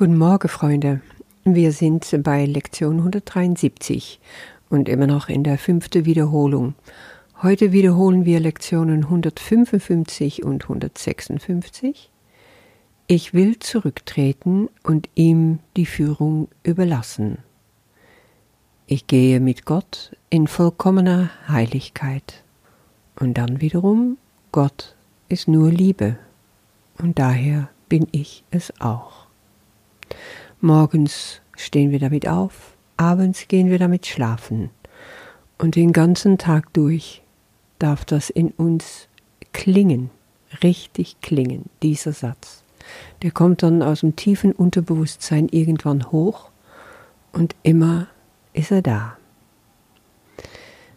Guten Morgen, Freunde. Wir sind bei Lektion 173 und immer noch in der fünften Wiederholung. Heute wiederholen wir Lektionen 155 und 156. Ich will zurücktreten und ihm die Führung überlassen. Ich gehe mit Gott in vollkommener Heiligkeit. Und dann wiederum, Gott ist nur Liebe und daher bin ich es auch. Morgens stehen wir damit auf, abends gehen wir damit schlafen und den ganzen Tag durch darf das in uns klingen, richtig klingen, dieser Satz. Der kommt dann aus dem tiefen Unterbewusstsein irgendwann hoch und immer ist er da.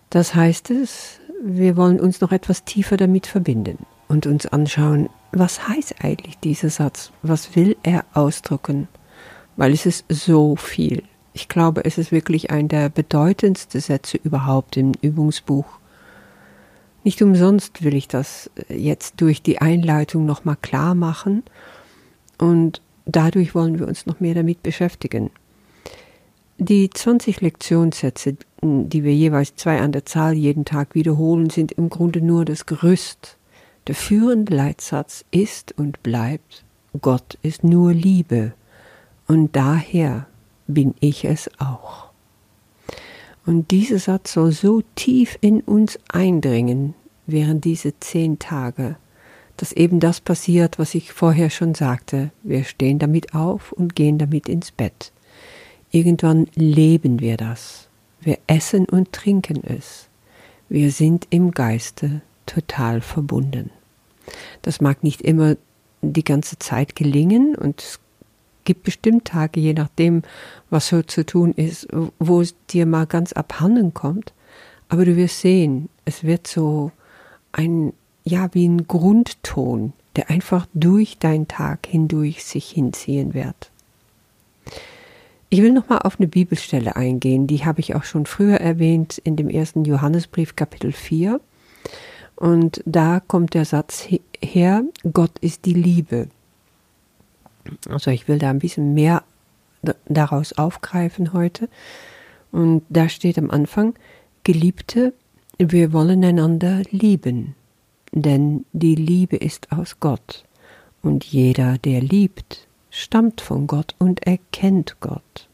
Das heißt es, wir wollen uns noch etwas tiefer damit verbinden und uns anschauen, was heißt eigentlich dieser Satz? Was will er ausdrücken? Weil es ist so viel. Ich glaube, es ist wirklich ein der bedeutendsten Sätze überhaupt im Übungsbuch. Nicht umsonst will ich das jetzt durch die Einleitung nochmal klar machen und dadurch wollen wir uns noch mehr damit beschäftigen. Die 20 Lektionssätze, die wir jeweils zwei an der Zahl jeden Tag wiederholen, sind im Grunde nur das Gerüst der führende Leitsatz ist und bleibt, Gott ist nur Liebe und daher bin ich es auch. Und dieser Satz soll so tief in uns eindringen während diese zehn Tage, dass eben das passiert, was ich vorher schon sagte. Wir stehen damit auf und gehen damit ins Bett. Irgendwann leben wir das. Wir essen und trinken es. Wir sind im Geiste total verbunden. Das mag nicht immer die ganze Zeit gelingen und es gibt bestimmt Tage, je nachdem, was so zu tun ist, wo es dir mal ganz abhanden kommt. Aber du wirst sehen, es wird so ein, ja, wie ein Grundton, der einfach durch deinen Tag hindurch sich hinziehen wird. Ich will nochmal auf eine Bibelstelle eingehen, die habe ich auch schon früher erwähnt in dem ersten Johannesbrief Kapitel 4. Und da kommt der Satz her, Gott ist die Liebe. Also ich will da ein bisschen mehr daraus aufgreifen heute. Und da steht am Anfang, Geliebte, wir wollen einander lieben, denn die Liebe ist aus Gott. Und jeder, der liebt, stammt von Gott und erkennt Gott.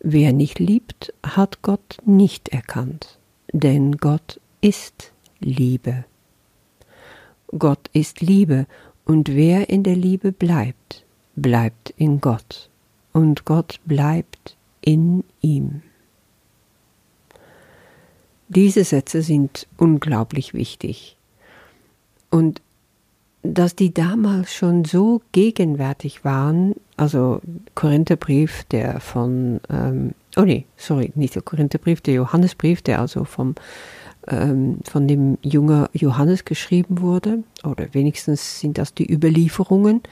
Wer nicht liebt, hat Gott nicht erkannt, denn Gott ist Liebe. Gott ist Liebe, und wer in der Liebe bleibt, bleibt in Gott, und Gott bleibt in ihm. Diese Sätze sind unglaublich wichtig. Und dass die damals schon so gegenwärtig waren, also Korintherbrief, der von, ähm, oh nee, sorry, nicht der Korintherbrief, der Johannesbrief, der also vom ähm, von dem Jünger Johannes geschrieben wurde, oder wenigstens sind das die Überlieferungen.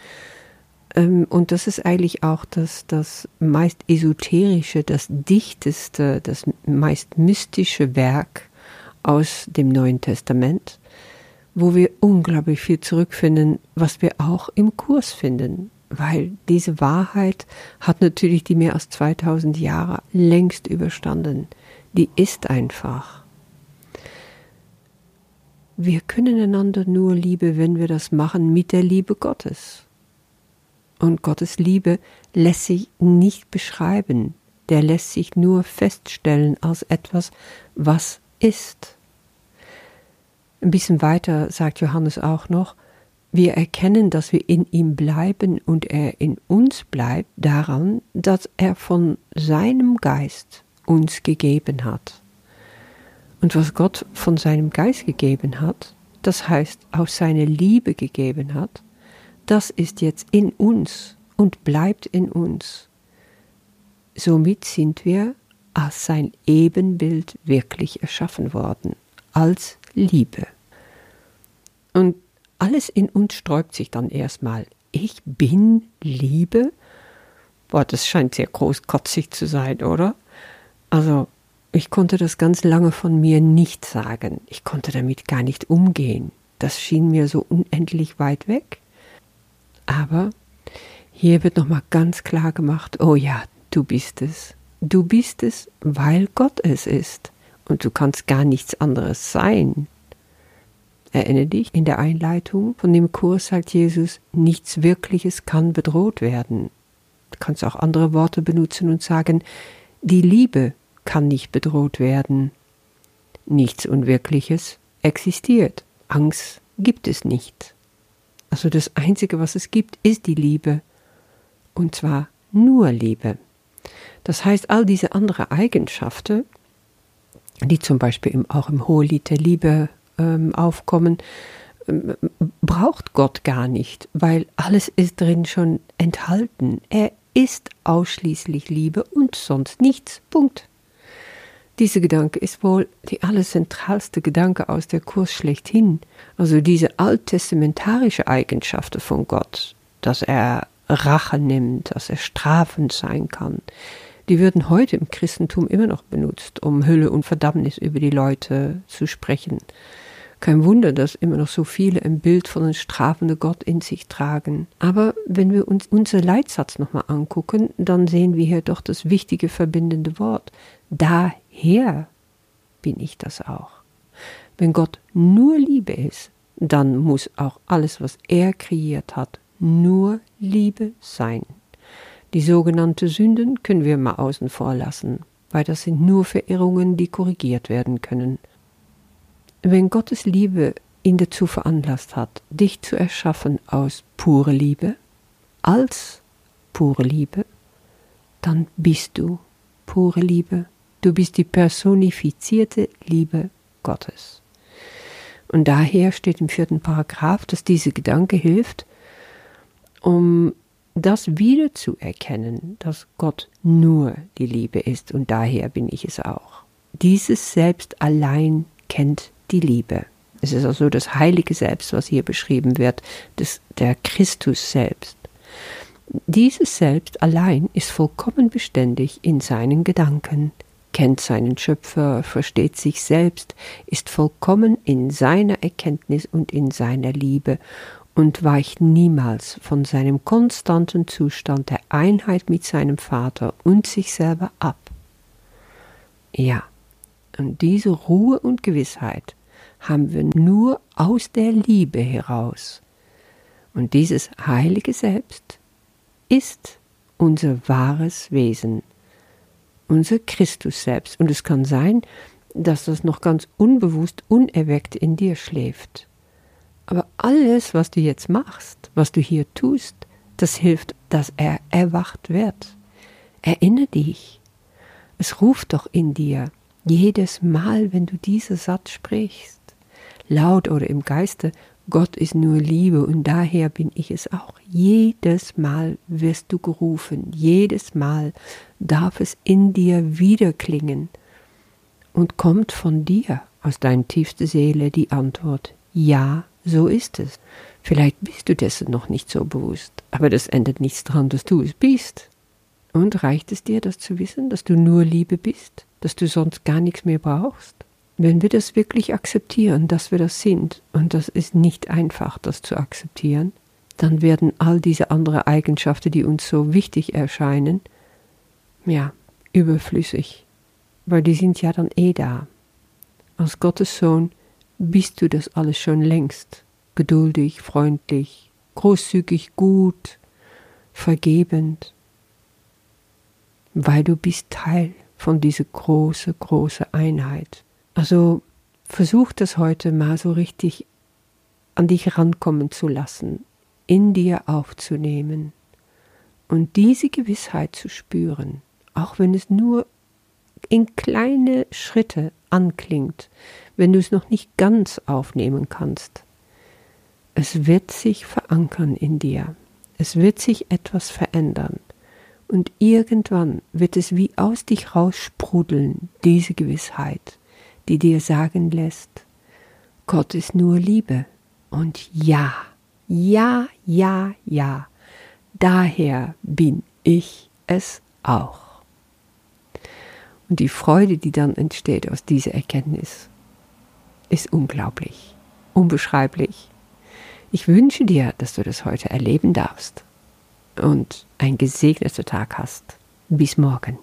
Ähm, und das ist eigentlich auch das, das meist esoterische, das dichteste, das meist mystische Werk aus dem Neuen Testament, wo wir unglaublich viel zurückfinden, was wir auch im Kurs finden. Weil diese Wahrheit hat natürlich die mehr als 2000 Jahre längst überstanden. Die ist einfach. Wir können einander nur Liebe, wenn wir das machen mit der Liebe Gottes. Und Gottes Liebe lässt sich nicht beschreiben, der lässt sich nur feststellen als etwas, was ist. Ein bisschen weiter sagt Johannes auch noch, wir erkennen, dass wir in ihm bleiben und er in uns bleibt, daran, dass er von seinem Geist uns gegeben hat. Und was Gott von seinem Geist gegeben hat, das heißt aus seiner Liebe gegeben hat, das ist jetzt in uns und bleibt in uns. Somit sind wir als sein Ebenbild wirklich erschaffen worden, als Liebe. Und alles in uns sträubt sich dann erstmal. Ich bin Liebe? Boah, das scheint sehr großkotzig zu sein, oder? Also, ich konnte das ganz lange von mir nicht sagen. Ich konnte damit gar nicht umgehen. Das schien mir so unendlich weit weg. Aber Hier wird nochmal ganz klar gemacht, oh ja, du bist es. Du bist es, weil Gott es ist. Und du kannst gar nichts anderes sein. Erinnere dich, in der Einleitung von dem Kurs sagt Jesus, nichts Wirkliches kann bedroht werden. Du kannst auch andere Worte benutzen und sagen, die Liebe kann nicht bedroht werden. Nichts Unwirkliches existiert. Angst gibt es nicht. Also das Einzige, was es gibt, ist die Liebe. Und zwar nur Liebe. Das heißt, all diese anderen Eigenschaften, die zum Beispiel auch im Hohelied der Liebe ähm, aufkommen, ähm, braucht Gott gar nicht, weil alles ist drin schon enthalten. Er ist ausschließlich Liebe und sonst nichts. Punkt. Dieser Gedanke ist wohl die allerzentralste Gedanke aus der Kurs schlechthin. Also diese alttestamentarische Eigenschaften von Gott, dass er Rache nimmt, dass er strafend sein kann, die würden heute im Christentum immer noch benutzt, um Hülle und Verdammnis über die Leute zu sprechen. Kein Wunder, dass immer noch so viele ein Bild von einem strafenden Gott in sich tragen. Aber wenn wir uns unseren Leitsatz nochmal angucken, dann sehen wir hier doch das wichtige verbindende Wort. Daher bin ich das auch. Wenn Gott nur Liebe ist, dann muss auch alles, was er kreiert hat, nur Liebe sein. Die sogenannten Sünden können wir mal außen vor lassen, weil das sind nur Verirrungen, die korrigiert werden können. Wenn Gottes Liebe ihn dazu veranlasst hat, dich zu erschaffen aus pure Liebe, als pure Liebe, dann bist du pure Liebe. Du bist die personifizierte Liebe Gottes. Und daher steht im vierten Paragraph, dass diese Gedanke hilft, um das wiederzuerkennen, dass Gott nur die Liebe ist und daher bin ich es auch. Dieses Selbst allein kennt die Liebe. Es ist also das heilige Selbst, was hier beschrieben wird, das, der Christus selbst. Dieses Selbst allein ist vollkommen beständig in seinen Gedanken, kennt seinen Schöpfer, versteht sich selbst, ist vollkommen in seiner Erkenntnis und in seiner Liebe und weicht niemals von seinem konstanten Zustand der Einheit mit seinem Vater und sich selber ab. Ja, und diese Ruhe und Gewissheit haben wir nur aus der Liebe heraus. Und dieses heilige Selbst ist unser wahres Wesen, unser Christus selbst. Und es kann sein, dass das noch ganz unbewusst, unerweckt in dir schläft. Aber alles, was du jetzt machst, was du hier tust, das hilft, dass er erwacht wird. Erinnere dich. Es ruft doch in dir jedes Mal, wenn du diesen Satz sprichst laut oder im Geiste, Gott ist nur Liebe und daher bin ich es auch. Jedes Mal wirst du gerufen, jedes Mal darf es in dir wiederklingen und kommt von dir aus deiner tiefsten Seele die Antwort, ja, so ist es. Vielleicht bist du dessen noch nicht so bewusst, aber das ändert nichts daran, dass du es bist. Und reicht es dir, das zu wissen, dass du nur Liebe bist, dass du sonst gar nichts mehr brauchst? Wenn wir das wirklich akzeptieren, dass wir das sind, und das ist nicht einfach, das zu akzeptieren, dann werden all diese anderen Eigenschaften, die uns so wichtig erscheinen, ja, überflüssig, weil die sind ja dann eh da. Als Gottes Sohn bist du das alles schon längst, geduldig, freundlich, großzügig, gut, vergebend, weil du bist Teil von dieser große, große Einheit. Also versuch das heute mal so richtig an dich rankommen zu lassen, in dir aufzunehmen und diese Gewissheit zu spüren, auch wenn es nur in kleine Schritte anklingt, wenn du es noch nicht ganz aufnehmen kannst. Es wird sich verankern in dir, es wird sich etwas verändern. Und irgendwann wird es wie aus dich raussprudeln, diese Gewissheit die dir sagen lässt, Gott ist nur Liebe. Und ja, ja, ja, ja, daher bin ich es auch. Und die Freude, die dann entsteht aus dieser Erkenntnis, ist unglaublich, unbeschreiblich. Ich wünsche dir, dass du das heute erleben darfst. und einen gesegneten Tag hast. Bis morgen.